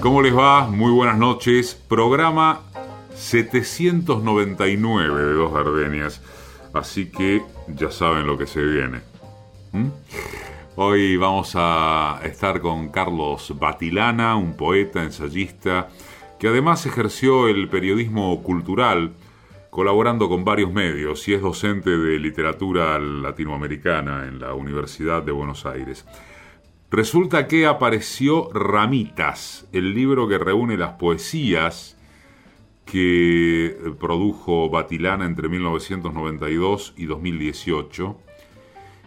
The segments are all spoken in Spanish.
¿Cómo les va? Muy buenas noches. Programa 799 de Dos Gardenias. Así que ya saben lo que se viene. ¿Mm? Hoy vamos a estar con Carlos Batilana, un poeta, ensayista, que además ejerció el periodismo cultural, colaborando con varios medios y es docente de literatura latinoamericana en la Universidad de Buenos Aires. Resulta que apareció Ramitas, el libro que reúne las poesías que produjo Batilana entre 1992 y 2018,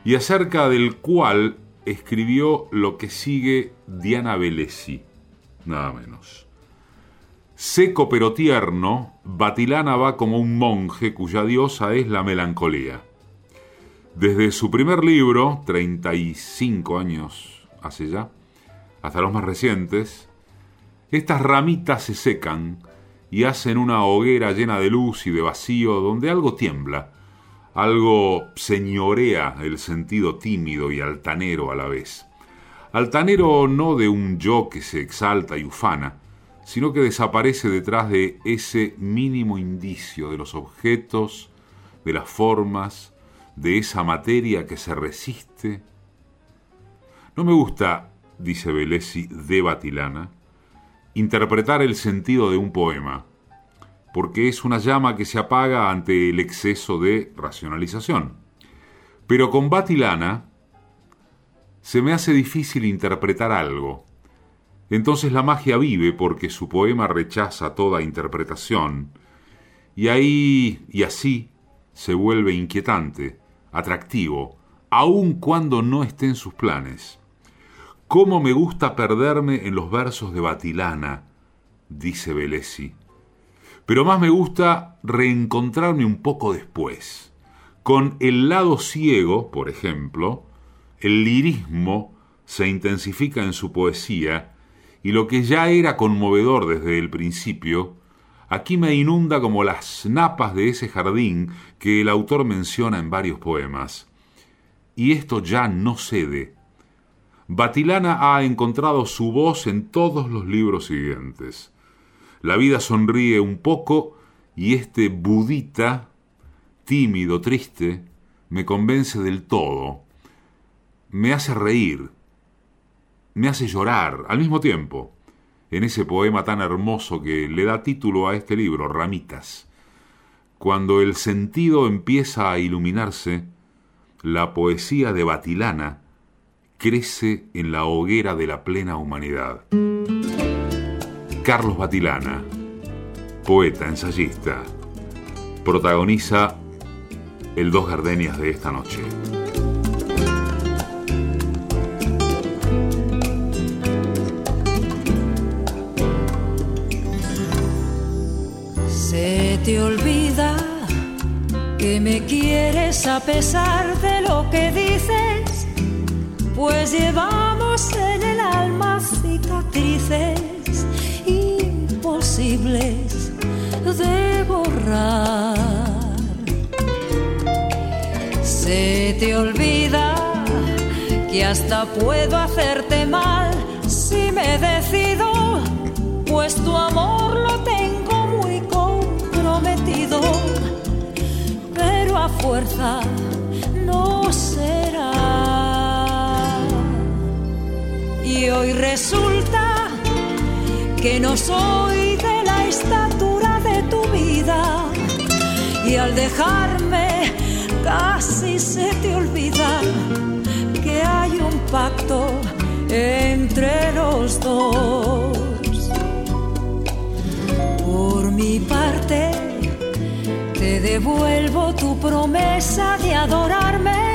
y acerca del cual escribió lo que sigue Diana Velesi, nada menos. Seco pero tierno, Batilana va como un monje cuya diosa es la melancolía. Desde su primer libro, 35 años hace ya, hasta los más recientes, estas ramitas se secan y hacen una hoguera llena de luz y de vacío donde algo tiembla, algo señorea el sentido tímido y altanero a la vez. Altanero no de un yo que se exalta y ufana, sino que desaparece detrás de ese mínimo indicio de los objetos, de las formas, de esa materia que se resiste no me gusta, dice Velesi de Batilana, interpretar el sentido de un poema, porque es una llama que se apaga ante el exceso de racionalización. Pero con Batilana se me hace difícil interpretar algo. Entonces la magia vive porque su poema rechaza toda interpretación, y ahí y así se vuelve inquietante, atractivo, aun cuando no esté en sus planes. ¿Cómo me gusta perderme en los versos de Batilana? dice Velesi. Pero más me gusta reencontrarme un poco después. Con el lado ciego, por ejemplo, el lirismo se intensifica en su poesía y lo que ya era conmovedor desde el principio, aquí me inunda como las napas de ese jardín que el autor menciona en varios poemas. Y esto ya no cede Batilana ha encontrado su voz en todos los libros siguientes. La vida sonríe un poco y este budita, tímido, triste, me convence del todo. Me hace reír, me hace llorar al mismo tiempo, en ese poema tan hermoso que le da título a este libro, Ramitas. Cuando el sentido empieza a iluminarse, la poesía de Batilana crece en la hoguera de la plena humanidad. Carlos Batilana, poeta, ensayista, protagoniza el Dos Gardenias de esta noche. Se te olvida que me quieres a pesar de lo que dices pues llevamos en el alma cicatrices imposibles de borrar. Se te olvida que hasta puedo hacerte mal si me decido, pues tu amor lo tengo muy comprometido, pero a fuerza no será. Y hoy resulta que no soy de la estatura de tu vida. Y al dejarme casi se te olvida que hay un pacto entre los dos. Por mi parte, te devuelvo tu promesa de adorarme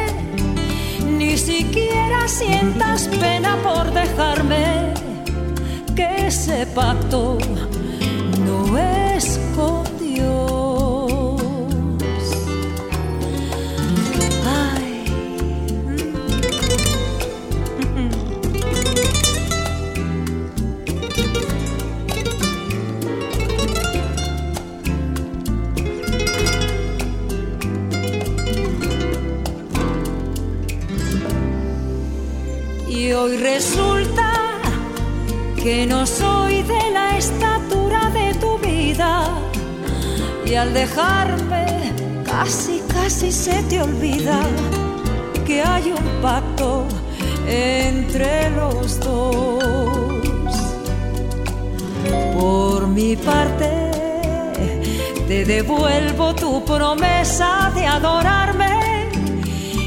siquiera sientas pena por dejarme que ese pacto no es Y hoy resulta que no soy de la estatura de tu vida. Y al dejarme, casi, casi se te olvida que hay un pacto entre los dos. Por mi parte, te devuelvo tu promesa de adorarme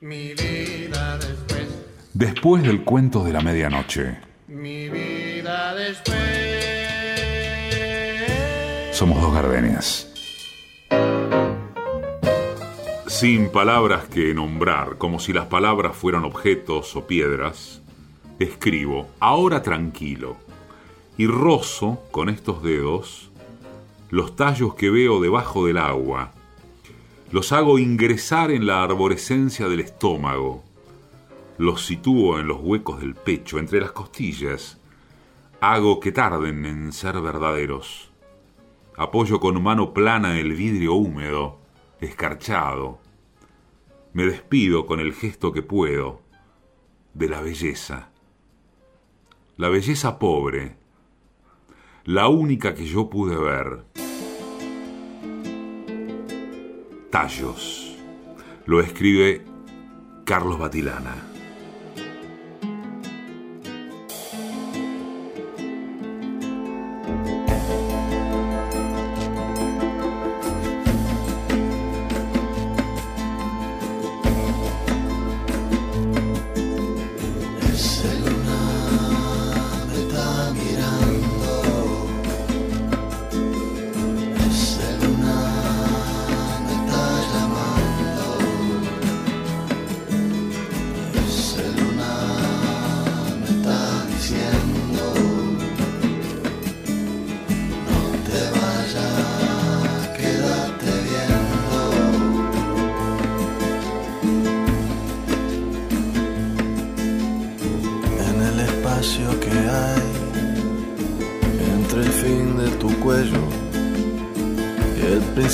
Mi vida después, Después del cuento de la medianoche, mi vida después. somos dos gardenias. Sin palabras que nombrar, como si las palabras fueran objetos o piedras, escribo, ahora tranquilo, y rozo con estos dedos los tallos que veo debajo del agua. Los hago ingresar en la arborescencia del estómago. Los sitúo en los huecos del pecho, entre las costillas. Hago que tarden en ser verdaderos. Apoyo con mano plana el vidrio húmedo, escarchado. Me despido con el gesto que puedo de la belleza. La belleza pobre, la única que yo pude ver. Tallos. Lo escribe Carlos Batilana.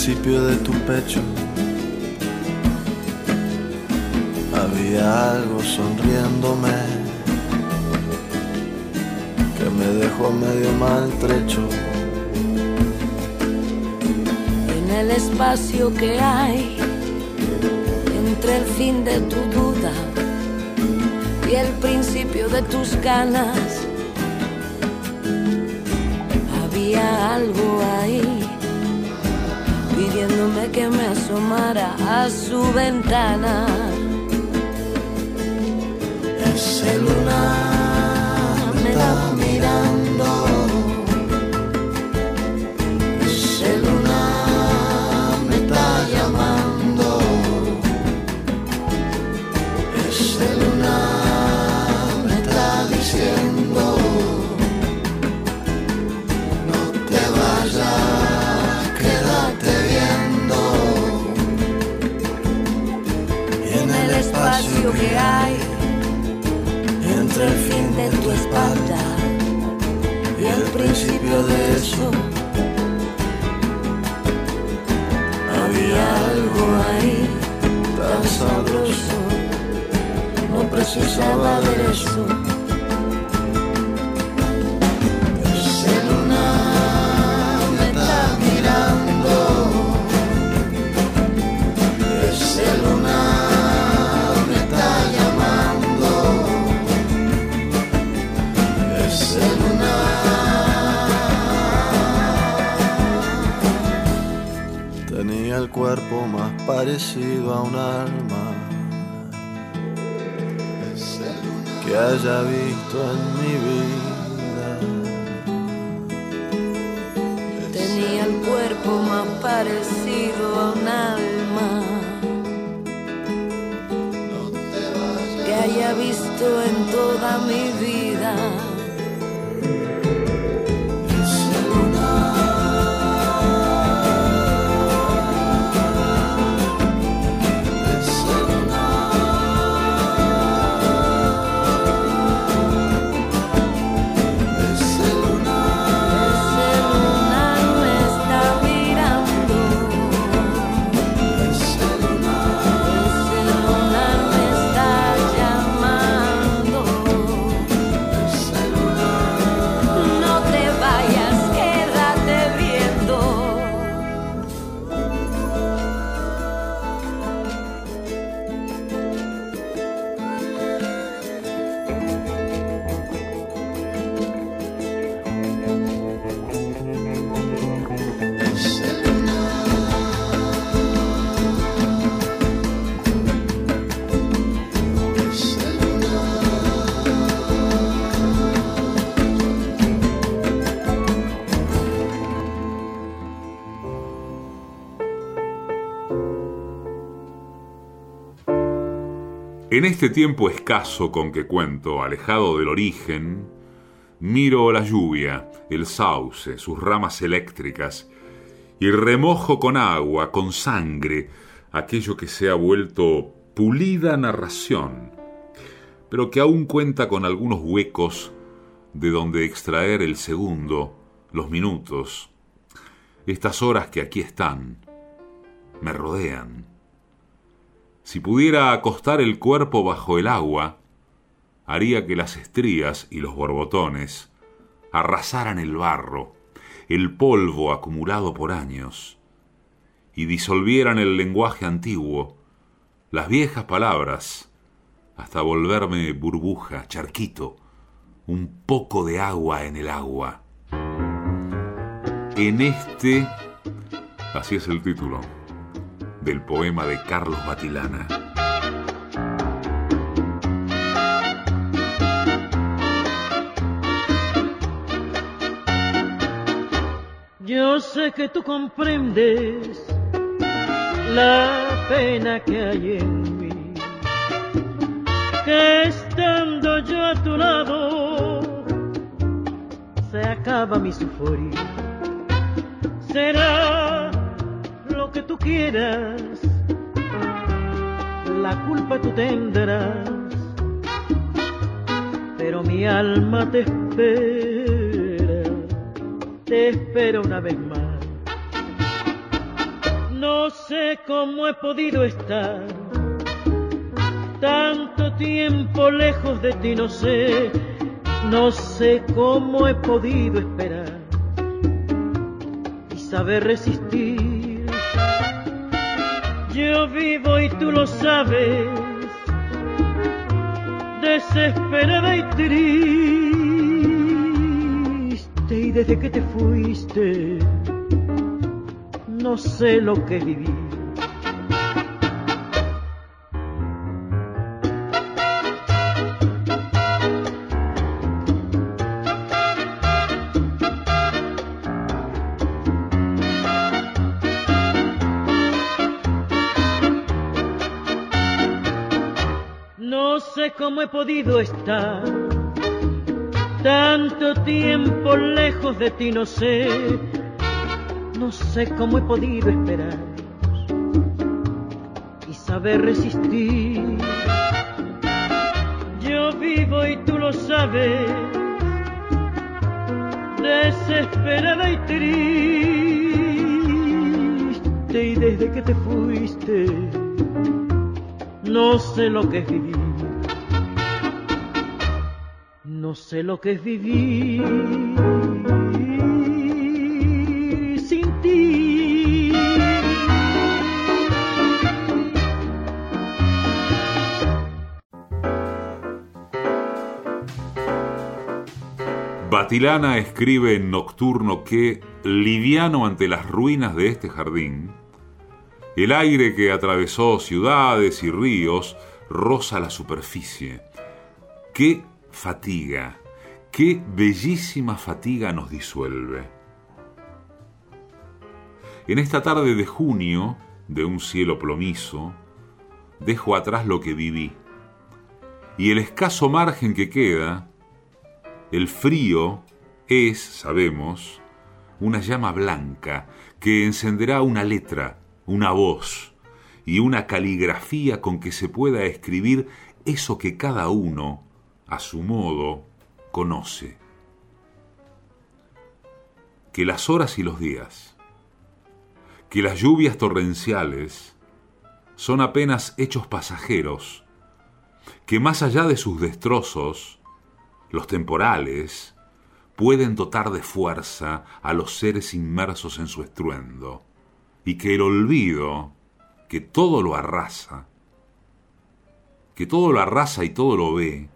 Principio de tu pecho. Había algo sonriéndome que me dejó medio maltrecho. en el espacio que hay entre el fin de tu duda y el principio de tus ganas. Había algo ahí pidiéndome que me asomara a su ventana. Ese lunar me está principio de eso. Había algo ahí tan sabroso, no precisaba ver eso. Cuerpo más parecido a un alma que haya visto en mi vida. Tenía el cuerpo más parecido a un alma que haya visto en toda mi vida. En este tiempo escaso con que cuento, alejado del origen, miro la lluvia, el sauce, sus ramas eléctricas, y remojo con agua, con sangre, aquello que se ha vuelto pulida narración, pero que aún cuenta con algunos huecos de donde extraer el segundo, los minutos, estas horas que aquí están, me rodean. Si pudiera acostar el cuerpo bajo el agua, haría que las estrías y los borbotones arrasaran el barro, el polvo acumulado por años, y disolvieran el lenguaje antiguo, las viejas palabras, hasta volverme burbuja, charquito, un poco de agua en el agua. En este, así es el título, del poema de Carlos Batilana. Yo sé que tú comprendes la pena que hay en mí, que estando yo a tu lado se acaba mi sufrir. Será que tú quieras, la culpa tú tendrás, pero mi alma te espera, te espera una vez más. No sé cómo he podido estar tanto tiempo lejos de ti, no sé, no sé cómo he podido esperar y saber resistir. Yo vivo y tú lo sabes, desesperada y triste, y desde que te fuiste, no sé lo que viví. Cómo he podido estar tanto tiempo lejos de ti, no sé, no sé cómo he podido esperar y saber resistir. Yo vivo y tú lo sabes, desesperada y triste, y desde que te fuiste, no sé lo que es vivir. Sé lo que es vivir sin ti. Batilana escribe en Nocturno que, liviano ante las ruinas de este jardín, El aire que atravesó ciudades y ríos roza la superficie. Qué fatiga, qué bellísima fatiga nos disuelve. En esta tarde de junio, de un cielo plomizo, dejo atrás lo que viví. Y el escaso margen que queda, el frío es, sabemos, una llama blanca que encenderá una letra, una voz y una caligrafía con que se pueda escribir eso que cada uno, a su modo, conoce. Que las horas y los días, que las lluvias torrenciales son apenas hechos pasajeros, que más allá de sus destrozos, los temporales, pueden dotar de fuerza a los seres inmersos en su estruendo, y que el olvido, que todo lo arrasa, que todo lo arrasa y todo lo ve,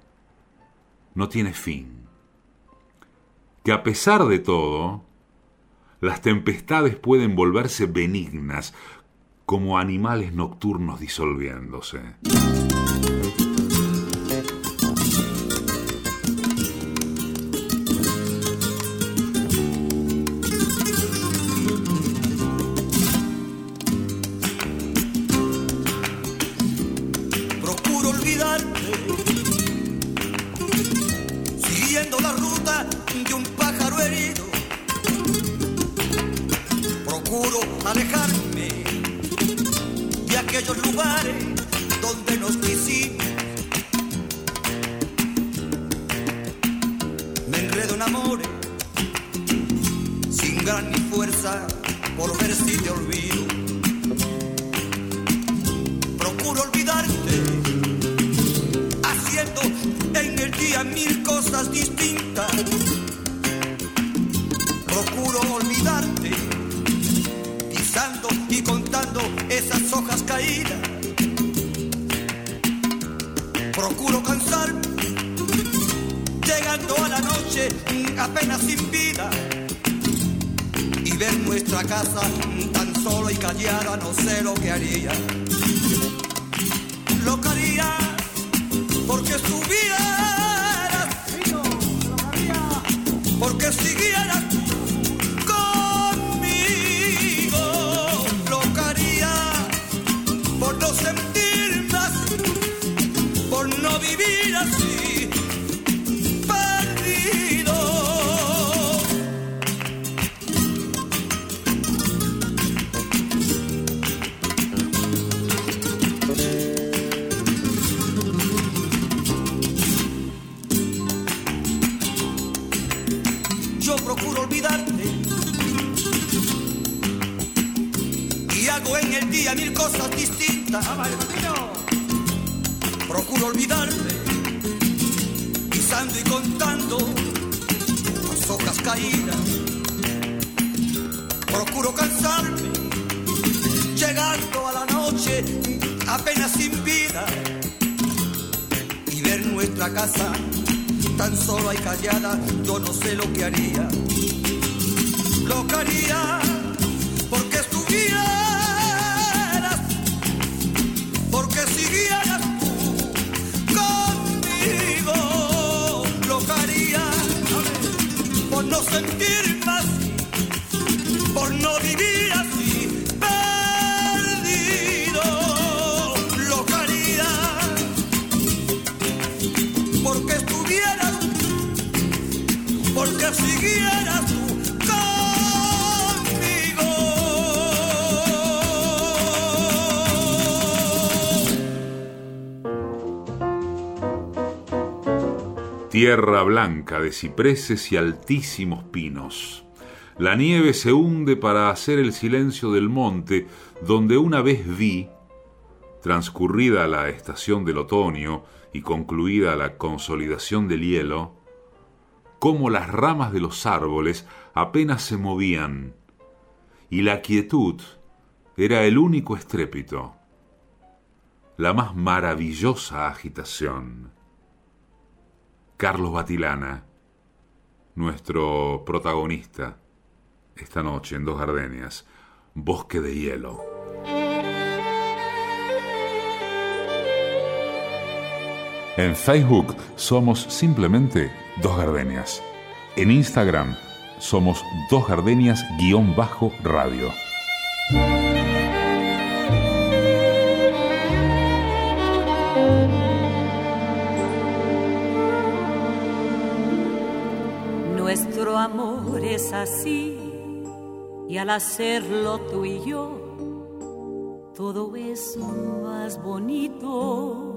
no tiene fin. Que a pesar de todo, las tempestades pueden volverse benignas, como animales nocturnos disolviéndose. Tierra blanca de cipreses y altísimos pinos. La nieve se hunde para hacer el silencio del monte donde una vez vi, transcurrida la estación del otoño y concluida la consolidación del hielo, cómo las ramas de los árboles apenas se movían y la quietud era el único estrépito, la más maravillosa agitación. Carlos Batilana, nuestro protagonista, esta noche en Dos Gardenias, Bosque de Hielo. En Facebook somos simplemente Dos Gardenias. En Instagram somos Dos Gardenias-radio. Es así y al hacerlo tú y yo, todo es más bonito.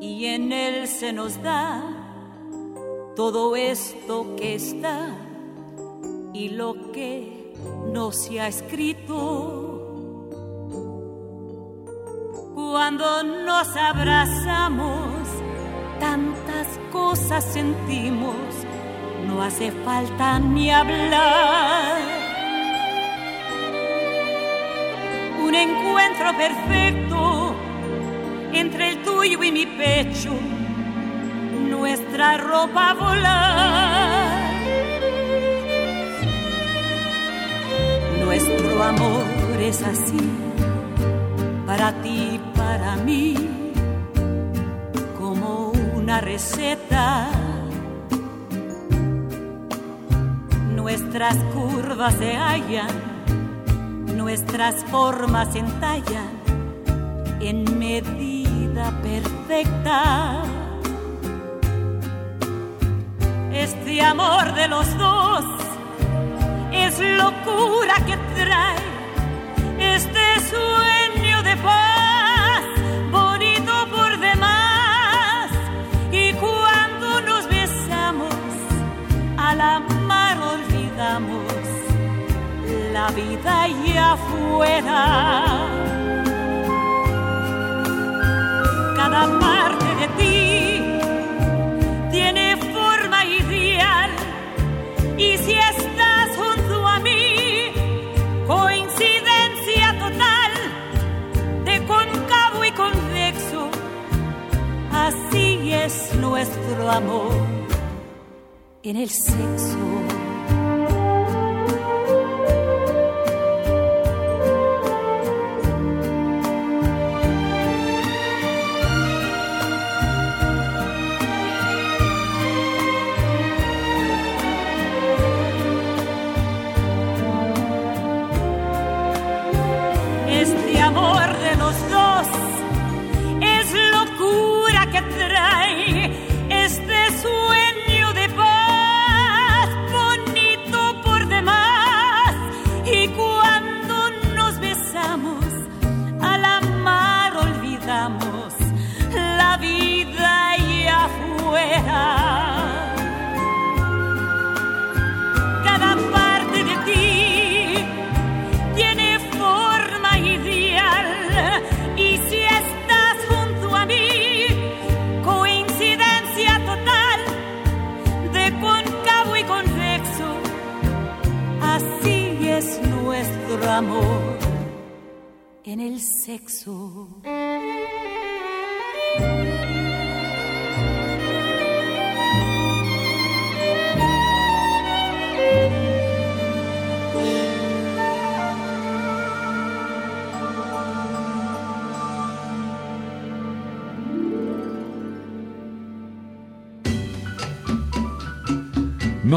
Y en él se nos da todo esto que está y lo que no se ha escrito. Cuando nos abrazamos, tantas cosas sentimos, no hace falta ni hablar. Un encuentro perfecto entre el tuyo y mi pecho, nuestra ropa volar. Nuestro amor es así, para ti, para mí, como una receta. Nuestras curvas se hallan, nuestras formas se entallan en medida perfecta. Este amor de los dos es locura que trae este sueño la vida allá afuera. Cada parte de ti tiene forma ideal y si estás junto a mí, coincidencia total de cóncavo y convexo, así es nuestro amor en el sexo.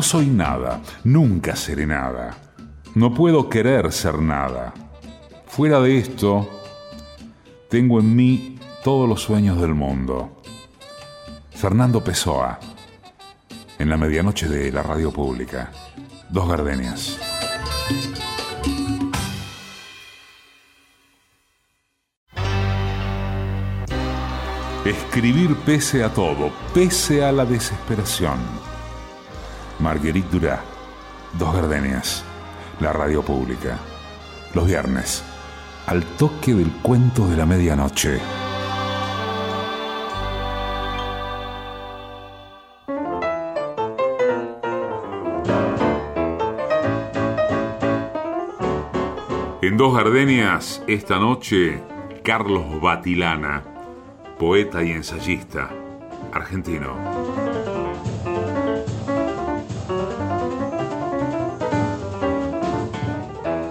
Soy nada, nunca seré nada. No puedo querer ser nada. Fuera de esto, tengo en mí todos los sueños del mundo. Fernando Pessoa, en la medianoche de la radio pública. Dos gardenias. Escribir pese a todo, pese a la desesperación. Marguerite Durá, Dos Gardenias, la radio pública. Los viernes, al toque del cuento de la medianoche. En Dos Gardenias, esta noche, Carlos Batilana, poeta y ensayista, argentino.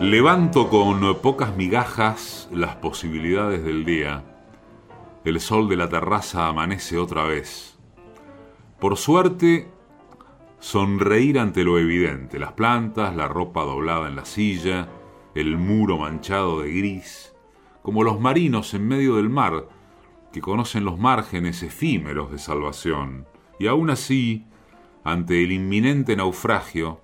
Levanto con pocas migajas las posibilidades del día. El sol de la terraza amanece otra vez. Por suerte, sonreír ante lo evidente, las plantas, la ropa doblada en la silla, el muro manchado de gris, como los marinos en medio del mar, que conocen los márgenes efímeros de salvación, y aún así, ante el inminente naufragio,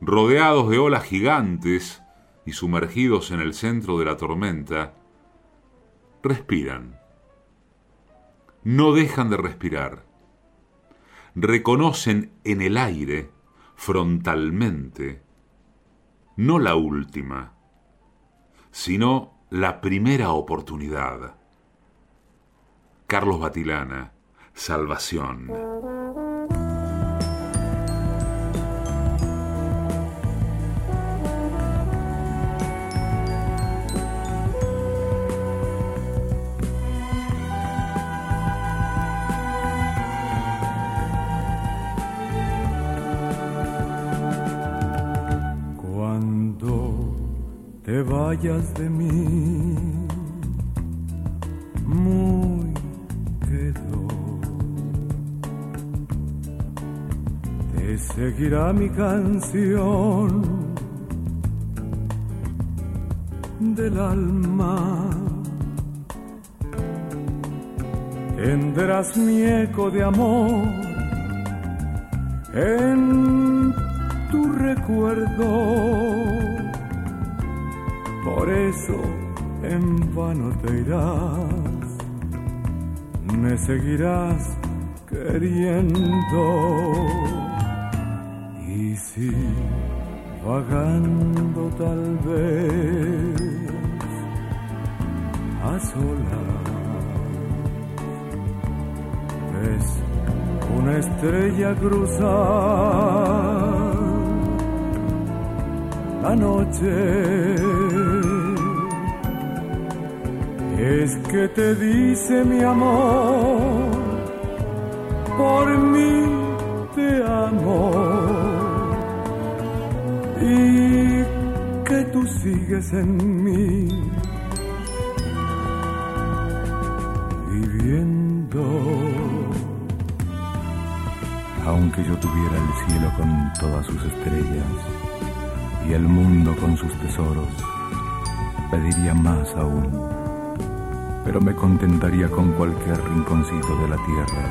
rodeados de olas gigantes y sumergidos en el centro de la tormenta, respiran no dejan de respirar. Reconocen en el aire, frontalmente, no la última, sino la primera oportunidad. Carlos Batilana, Salvación. Vayas de mí, muy quedo. Te seguirá mi canción del alma. Tendrás mi eco de amor en tu recuerdo por eso en vano te irás, me seguirás queriendo. Y si vagando tal vez a solas. Ves una estrella cruzar la noche es que te dice mi amor, por mí te amo. Y que tú sigues en mí, viviendo. Aunque yo tuviera el cielo con todas sus estrellas y el mundo con sus tesoros, pediría más aún pero me contentaría con cualquier rinconcito de la tierra,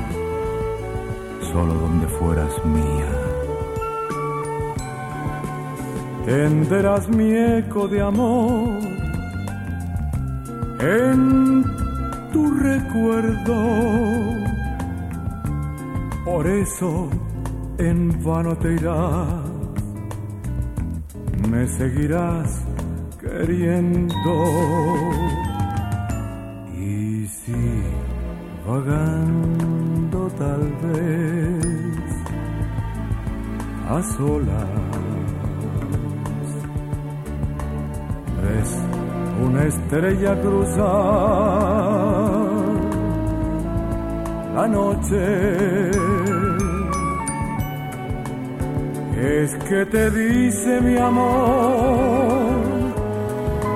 solo donde fueras mía. Tendrás mi eco de amor en tu recuerdo, por eso en vano te irás, me seguirás queriendo vagando tal vez a solas. Ves una estrella cruzar la noche. Es que te dice mi amor,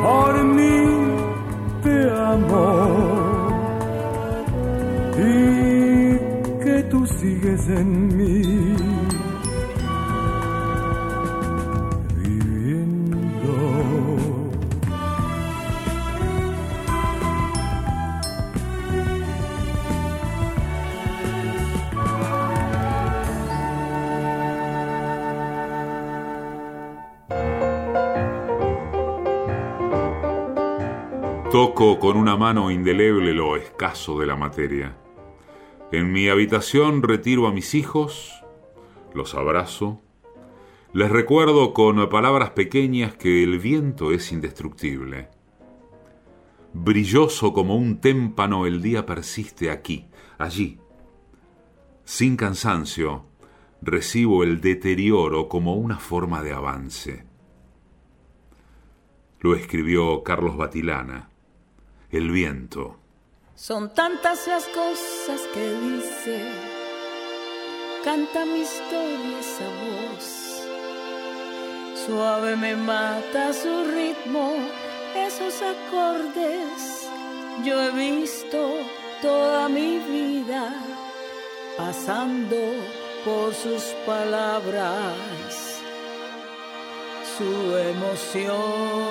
por mí te amo sigues en mí. Viviendo. Toco con una mano indeleble lo escaso de la materia en mi habitación retiro a mis hijos, los abrazo, les recuerdo con palabras pequeñas que el viento es indestructible. Brilloso como un témpano el día persiste aquí, allí. Sin cansancio, recibo el deterioro como una forma de avance. Lo escribió Carlos Batilana, El viento. Son tantas las cosas que dice, canta mi historia esa voz. Suave me mata su ritmo, esos acordes. Yo he visto toda mi vida pasando por sus palabras, su emoción.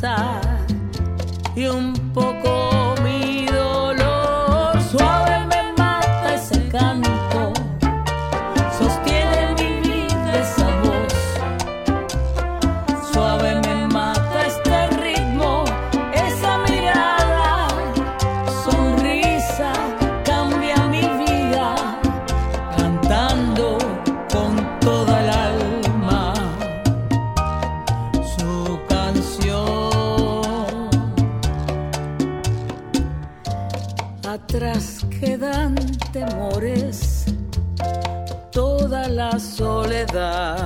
side. The.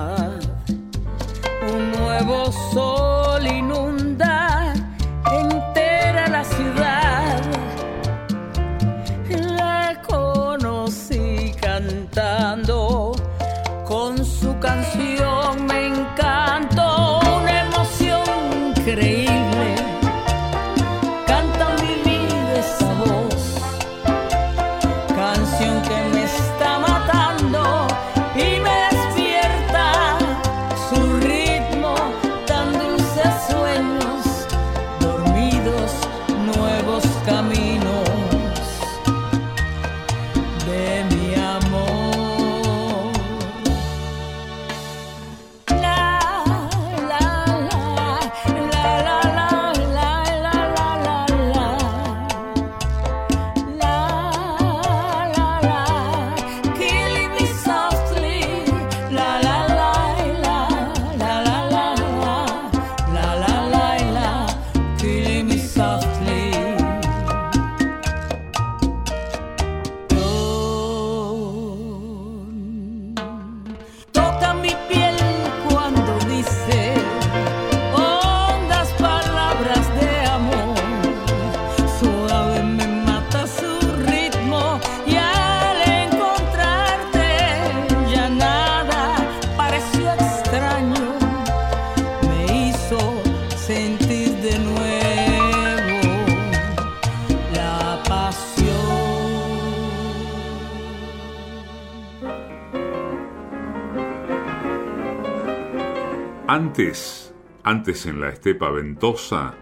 antes, antes en la estepa ventosa,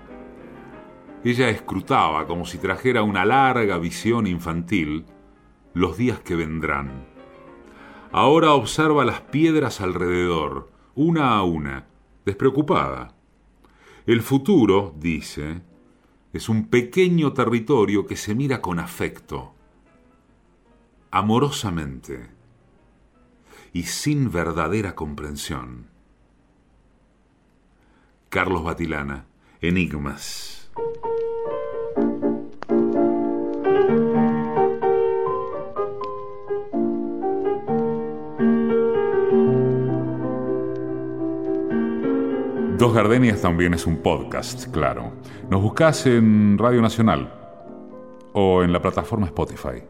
ella escrutaba como si trajera una larga visión infantil los días que vendrán. Ahora observa las piedras alrededor, una a una, despreocupada. El futuro, dice, es un pequeño territorio que se mira con afecto, amorosamente y sin verdadera comprensión. Carlos Batilana. Enigmas. Dos Gardenias también es un podcast, claro. Nos buscas en Radio Nacional o en la plataforma Spotify.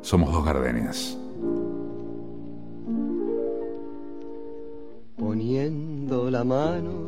Somos Dos Gardenias. Poniendo la mano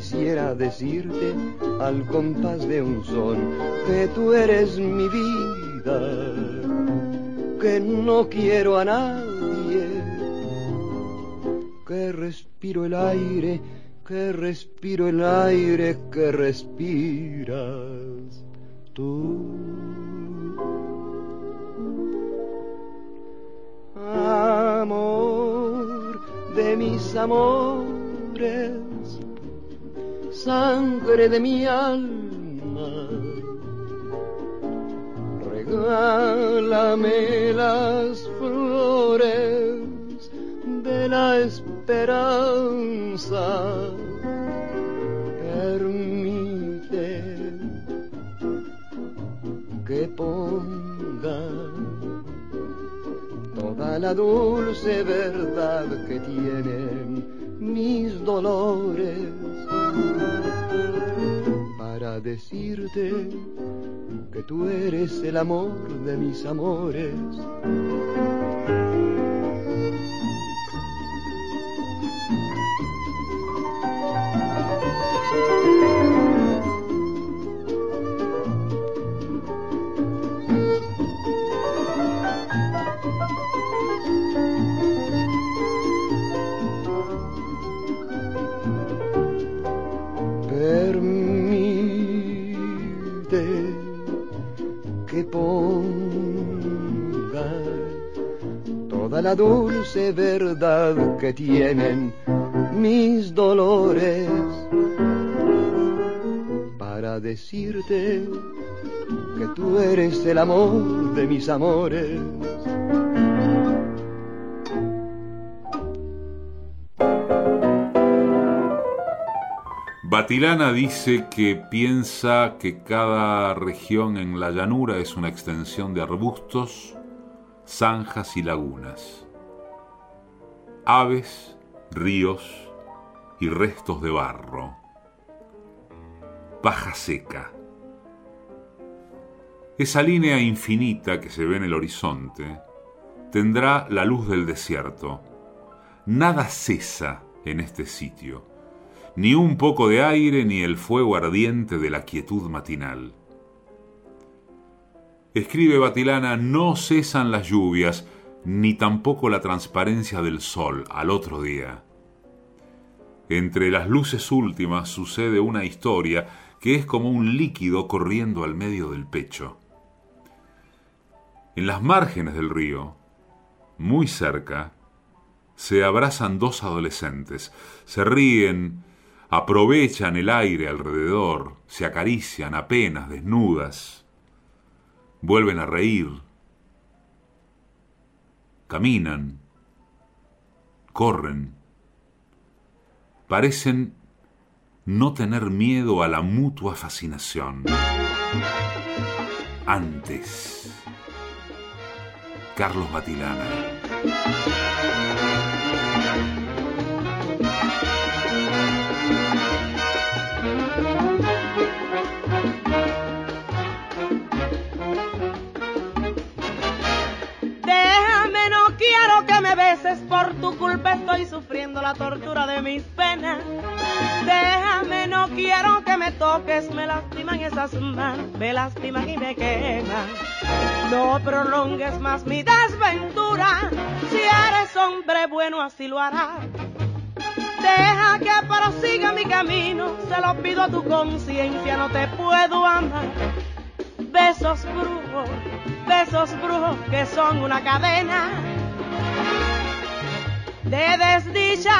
quisiera decirte al compás de un son que tú eres mi vida, que no quiero a nadie, que respiro el aire, que respiro el aire que respiras tú. Amor de mis amores, sangre de mi alma, regálame las flores de la esperanza. Permite que ponga toda la dulce verdad que tienen mis dolores decirte que tú eres el amor de mis amores. La dulce verdad que tienen mis dolores para decirte que tú eres el amor de mis amores. Batilana dice que piensa que cada región en la llanura es una extensión de arbustos, zanjas y lagunas, aves, ríos y restos de barro, paja seca. Esa línea infinita que se ve en el horizonte tendrá la luz del desierto. Nada cesa en este sitio ni un poco de aire ni el fuego ardiente de la quietud matinal. Escribe Batilana, no cesan las lluvias, ni tampoco la transparencia del sol al otro día. Entre las luces últimas sucede una historia que es como un líquido corriendo al medio del pecho. En las márgenes del río, muy cerca, se abrazan dos adolescentes, se ríen, aprovechan el aire alrededor, se acarician apenas desnudas, vuelven a reír, caminan, corren, parecen no tener miedo a la mutua fascinación. Antes, Carlos Batilana. Quiero que me beses, por tu culpa estoy sufriendo la tortura de mis penas. Déjame, no quiero que me toques, me lastiman esas manos, me lastiman y me queman. No prolongues más mi desventura, si eres hombre bueno así lo harás. Deja que prosiga mi camino, se lo pido a tu conciencia, no te puedo amar. Besos brujos, besos brujos que son una cadena de desdicha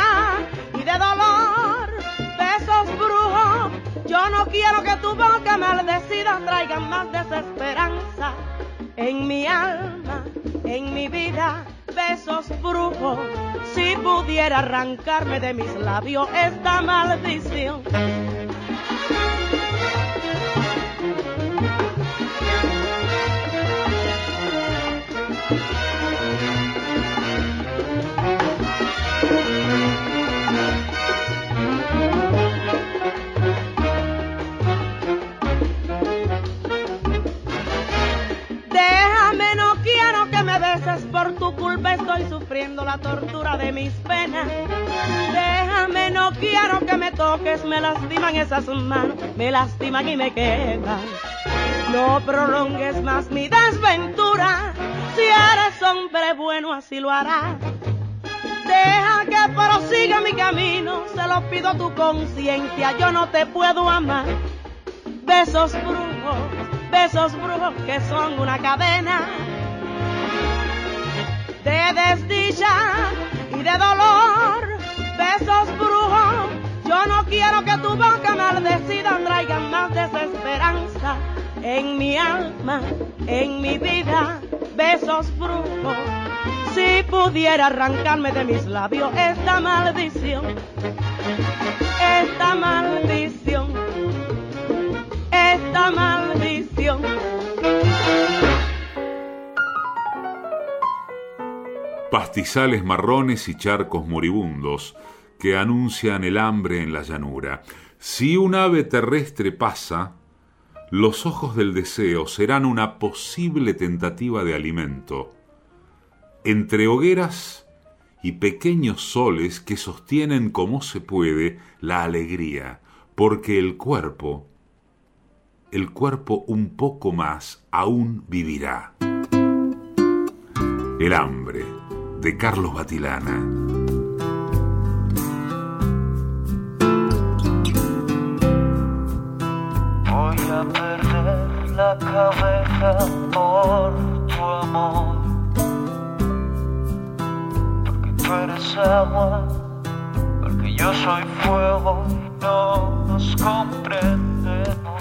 y de dolor. Besos brujos, yo no quiero que tu boca maldecida traiga más desesperanza en mi alma, en mi vida, besos brujos. Si pudiera arrancarme de mis labios esta maldición. Estoy sufriendo la tortura de mis penas. Déjame, no quiero que me toques, me lastiman esas manos, me lastiman y me queman. No prolongues más mi desventura, si eres hombre bueno así lo harás. Deja que prosiga mi camino, se lo pido a tu conciencia, yo no te puedo amar. Besos brujos, besos brujos que son una cadena de desdicha y de dolor. Besos brujos, yo no quiero que tu boca maldecida traiga más desesperanza en mi alma, en mi vida. Besos brujos, si pudiera arrancarme de mis labios esta maldición, esta maldición, esta maldición. Pastizales marrones y charcos moribundos que anuncian el hambre en la llanura. Si un ave terrestre pasa, los ojos del deseo serán una posible tentativa de alimento. Entre hogueras y pequeños soles que sostienen como se puede la alegría, porque el cuerpo, el cuerpo un poco más aún vivirá. El hambre de Carlos Batilana. Voy a perder la cabeza por tu amor. Porque tú eres agua, porque yo soy fuego no nos comprendemos.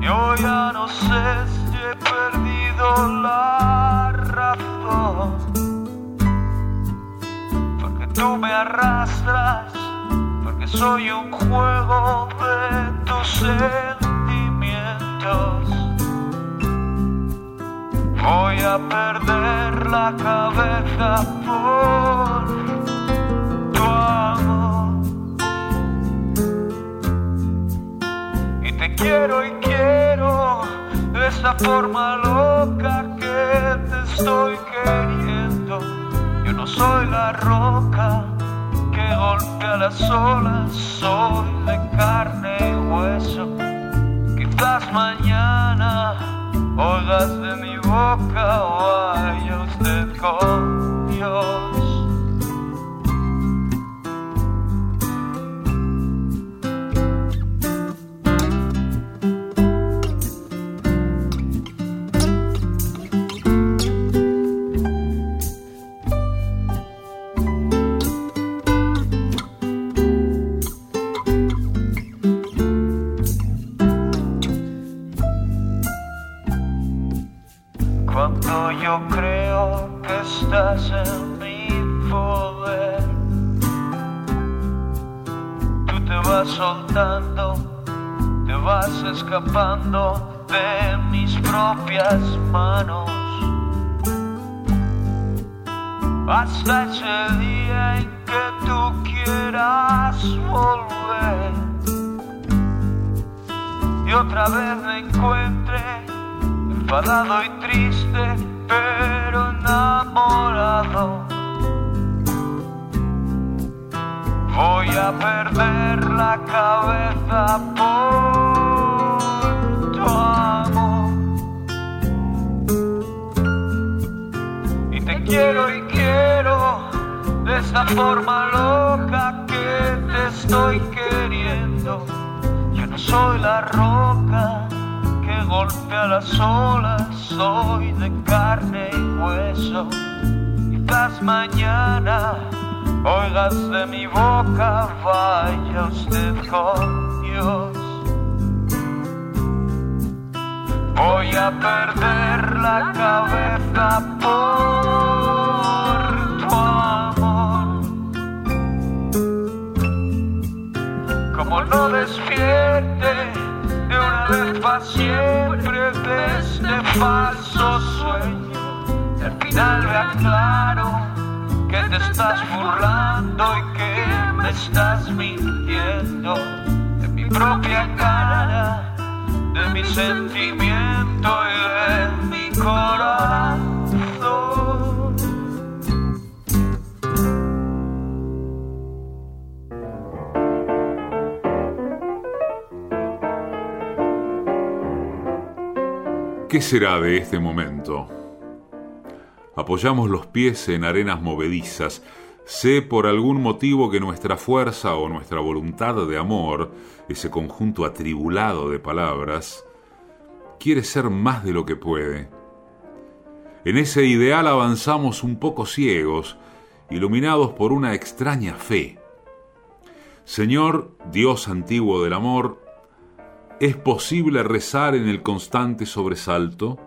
Yo ya no sé Porque tú me arrastras porque soy un juego de tus sentimientos. Voy a perder la cabeza por esa forma loca que te estoy queriendo. Yo no soy la roca que golpea las olas, soy de carne y hueso. Quizás mañana oigas de mi boca vaya usted con perder la cabeza por tu amor. Y te quiero y quiero de esta forma loca que te estoy queriendo. Yo no soy la roca que golpea las olas, soy de carne y hueso. Quizás mañana oigas de mi boca, vaya usted con Dios. Voy a perder la cabeza por tu amor. Como no despierte de una vez para siempre de este falso sueño. Al final me aclaro que te estás burlando y que me estás mintiendo de mi propia cara, de mi sentimiento y de mi corazón. ¿Qué será de este momento? Apoyamos los pies en arenas movedizas. Sé por algún motivo que nuestra fuerza o nuestra voluntad de amor, ese conjunto atribulado de palabras, quiere ser más de lo que puede. En ese ideal avanzamos un poco ciegos, iluminados por una extraña fe. Señor, Dios antiguo del amor, ¿es posible rezar en el constante sobresalto?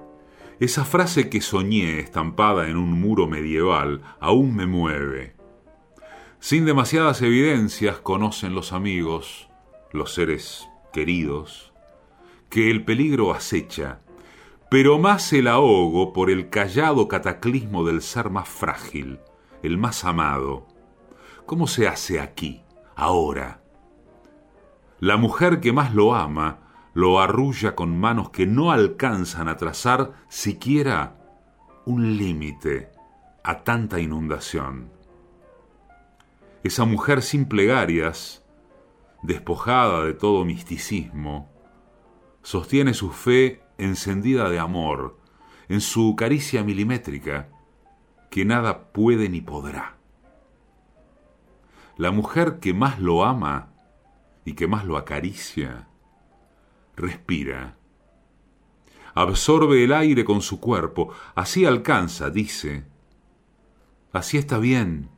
Esa frase que soñé estampada en un muro medieval aún me mueve. Sin demasiadas evidencias conocen los amigos, los seres queridos, que el peligro acecha, pero más el ahogo por el callado cataclismo del ser más frágil, el más amado. ¿Cómo se hace aquí, ahora? La mujer que más lo ama lo arrulla con manos que no alcanzan a trazar siquiera un límite a tanta inundación. Esa mujer sin plegarias, despojada de todo misticismo, sostiene su fe encendida de amor en su caricia milimétrica que nada puede ni podrá. La mujer que más lo ama y que más lo acaricia, respira. Absorbe el aire con su cuerpo, así alcanza, dice. Así está bien,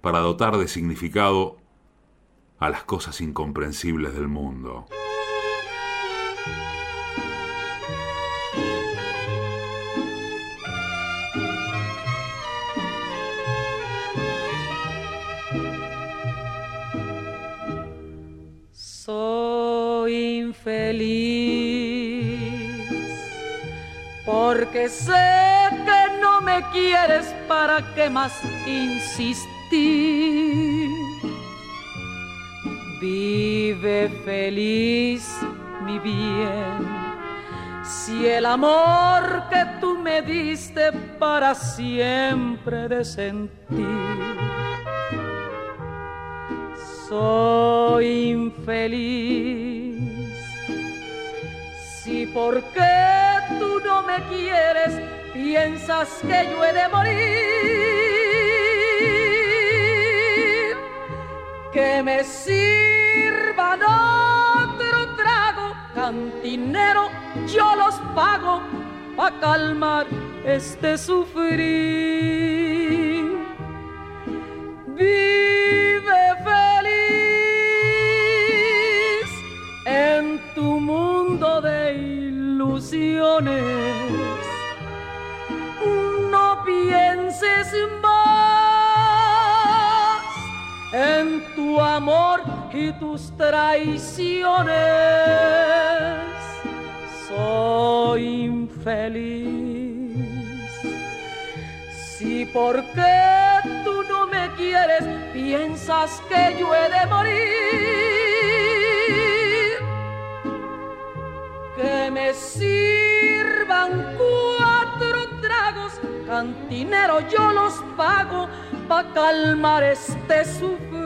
para dotar de significado a las cosas incomprensibles del mundo. Soy infeliz porque sé que no me quieres para qué más insistir. Vive feliz, mi bien, si el amor que tú me diste para siempre de sentir. Soy infeliz si porque tú no me quieres piensas que yo he de morir. Que me sirvan otro trago, cantinero, yo los pago pa' calmar este sufrir. No pienses más en tu amor y tus traiciones. Soy infeliz. Si porque tú no me quieres, piensas que yo he de morir. Que me cuatro tragos, cantinero, yo los pago pa' calmar este sufrir.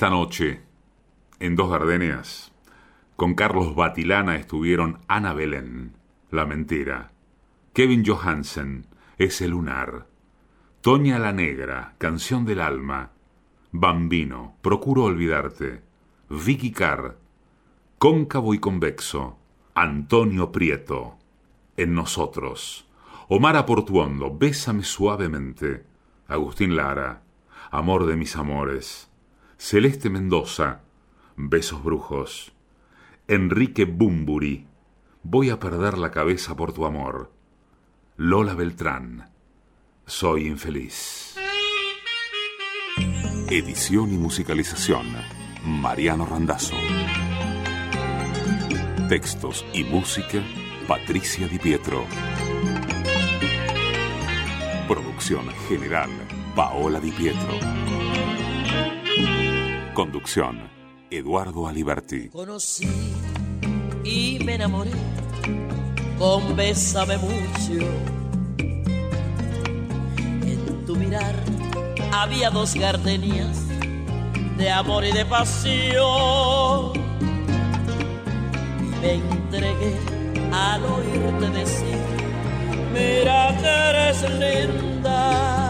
Esta noche, en Dos Gardenias, con Carlos Batilana estuvieron Ana Belén, La Mentira, Kevin Johansen, Ese Lunar, Toña la Negra, Canción del Alma, Bambino, Procuro Olvidarte, Vicky Carr, Cóncavo y Convexo, Antonio Prieto, En Nosotros, Omar Aportuondo, Bésame Suavemente, Agustín Lara, Amor de mis amores, Celeste Mendoza, Besos Brujos, Enrique Bumburi, Voy a perder la cabeza por tu amor, Lola Beltrán, Soy infeliz. Edición y musicalización, Mariano Randazzo. Textos y música, Patricia Di Pietro. Producción general, Paola Di Pietro. Conducción, Eduardo Aliberti. Conocí y me enamoré con Bésame mucho. En tu mirar había dos gardenias de amor y de pasión. Y me entregué al oírte decir, mira que eres linda.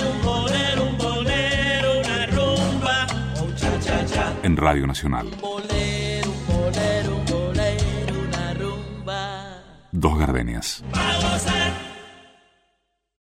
En Radio Nacional. Dos Gardenias.